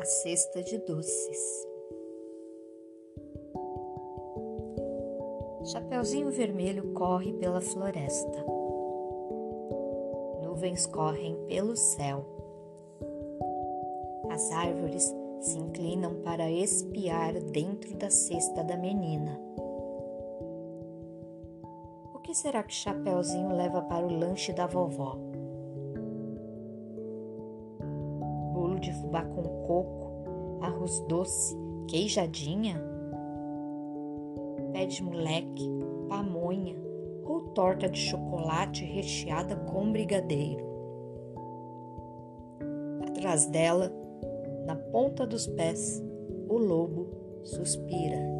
A cesta de doces. Chapeuzinho Vermelho corre pela floresta. Nuvens correm pelo céu. As árvores se inclinam para espiar dentro da cesta da menina. O que será que Chapeuzinho leva para o lanche da vovó? De fubá com coco, arroz doce, queijadinha? pé de moleque, pamonha ou torta de chocolate recheada com brigadeiro. Atrás dela, na ponta dos pés, o lobo suspira.